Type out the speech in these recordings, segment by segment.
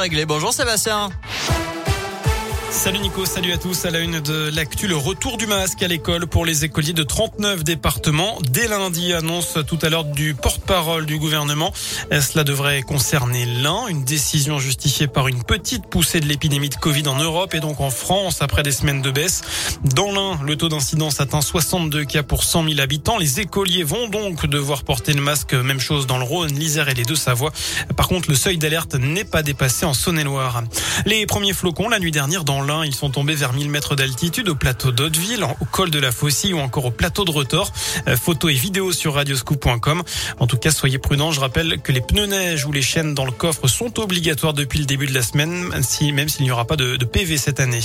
Réglé. Bonjour Sébastien. Salut Nico, salut à tous. À la une de l'actu, le retour du masque à l'école pour les écoliers de 39 départements. Dès lundi, annonce tout à l'heure du porte-parole du gouvernement. Cela devrait concerner l'un, une décision justifiée par une petite poussée de l'épidémie de Covid en Europe et donc en France après des semaines de baisse. Dans l'un, le taux d'incidence atteint 62 cas pour 100 000 habitants. Les écoliers vont donc devoir porter le masque. Même chose dans le Rhône, l'Isère et les Deux-Savoie. Par contre, le seuil d'alerte n'est pas dépassé en Saône-et-Loire. Les premiers flocons la nuit dernière dans l'Ain, ils sont tombés vers 1000 mètres d'altitude au plateau d'Hauteville, au col de la Faucille ou encore au plateau de Retors. Euh, photos et vidéos sur radioscoop.com. En tout cas, soyez prudents. Je rappelle que les pneus neige ou les chaînes dans le coffre sont obligatoires depuis le début de la semaine, même s'il n'y aura pas de, de PV cette année.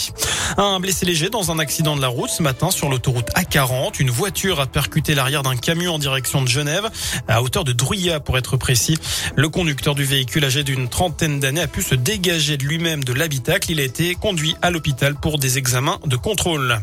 Un blessé léger dans un accident de la route ce matin sur l'autoroute A40. Une voiture a percuté l'arrière d'un camion en direction de Genève, à hauteur de Drouillat pour être précis. Le conducteur du véhicule âgé d'une trentaine d'années a pu se dégager de lui-même de l'habitacle. Il a été conduit à l'hôpital pour des examens de contrôle.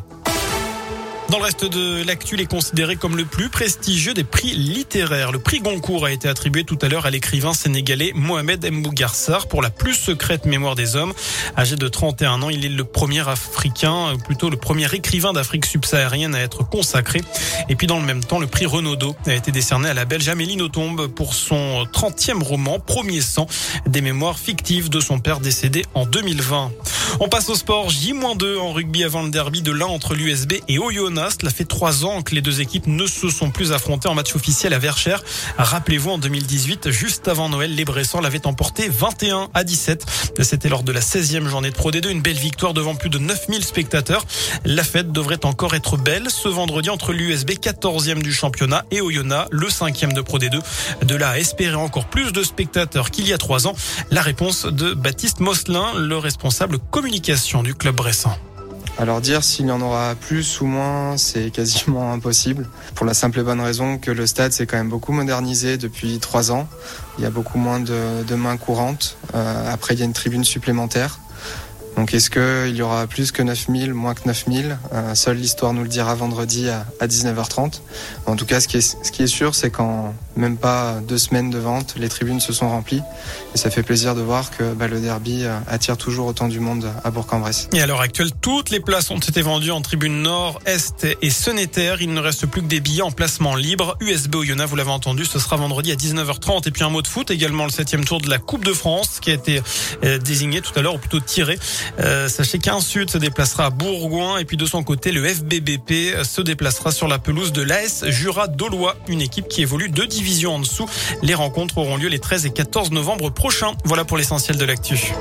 Dans le reste de l'actu, il est considéré comme le plus prestigieux des prix littéraires. Le prix Goncourt a été attribué tout à l'heure à l'écrivain sénégalais Mohamed Mbougarsar pour la plus secrète mémoire des hommes. Âgé de 31 ans, il est le premier africain, plutôt le premier écrivain d'Afrique subsaharienne à être consacré. Et puis dans le même temps, le prix Renaudot a été décerné à la belge Amélie Nothomb pour son 30e roman, Premier sang, des mémoires fictives de son père décédé en 2020. On passe au sport J-2 en rugby avant le derby de l'un entre l'USB et Oyonnax. Cela fait trois ans que les deux équipes ne se sont plus affrontées en match officiel à Verchères. Rappelez-vous, en 2018, juste avant Noël, les Bressans l'avaient emporté 21 à 17. C'était lors de la 16e journée de Pro D2, une belle victoire devant plus de 9000 spectateurs. La fête devrait encore être belle ce vendredi entre l'USB 14e du championnat et Oyonnax, le 5e de Pro D2. De là à espérer encore plus de spectateurs qu'il y a trois ans. La réponse de Baptiste Mosselin, le responsable communication du club Bressan. Alors dire s'il y en aura plus ou moins, c'est quasiment impossible. Pour la simple et bonne raison que le stade s'est quand même beaucoup modernisé depuis trois ans. Il y a beaucoup moins de, mains courantes. Euh, après, il y a une tribune supplémentaire. Donc est-ce qu'il y aura plus que 9000, moins que 9000 euh, Seule l'histoire nous le dira vendredi à, à 19h30. En tout cas, ce qui est, ce qui est sûr, c'est qu'en même pas deux semaines de vente, les tribunes se sont remplies. Et ça fait plaisir de voir que bah, le derby euh, attire toujours autant du monde à Bourg-en-Bresse. Et à l'heure actuelle, toutes les places ont été vendues en tribune nord, est et Sonnéterre. Il ne reste plus que des billets en placement libre. USB Oyonnax, vous l'avez entendu, ce sera vendredi à 19h30. Et puis un mot de foot, également le septième tour de la Coupe de France qui a été euh, désigné tout à l'heure, ou plutôt tiré. Euh, sachez qu'un Sud se déplacera à Bourgoin et puis de son côté, le FBBP se déplacera sur la pelouse de l'AS Jura Dolois, une équipe qui évolue deux divisions en dessous. Les rencontres auront lieu les 13 et 14 novembre prochains. Voilà pour l'essentiel de l'actu.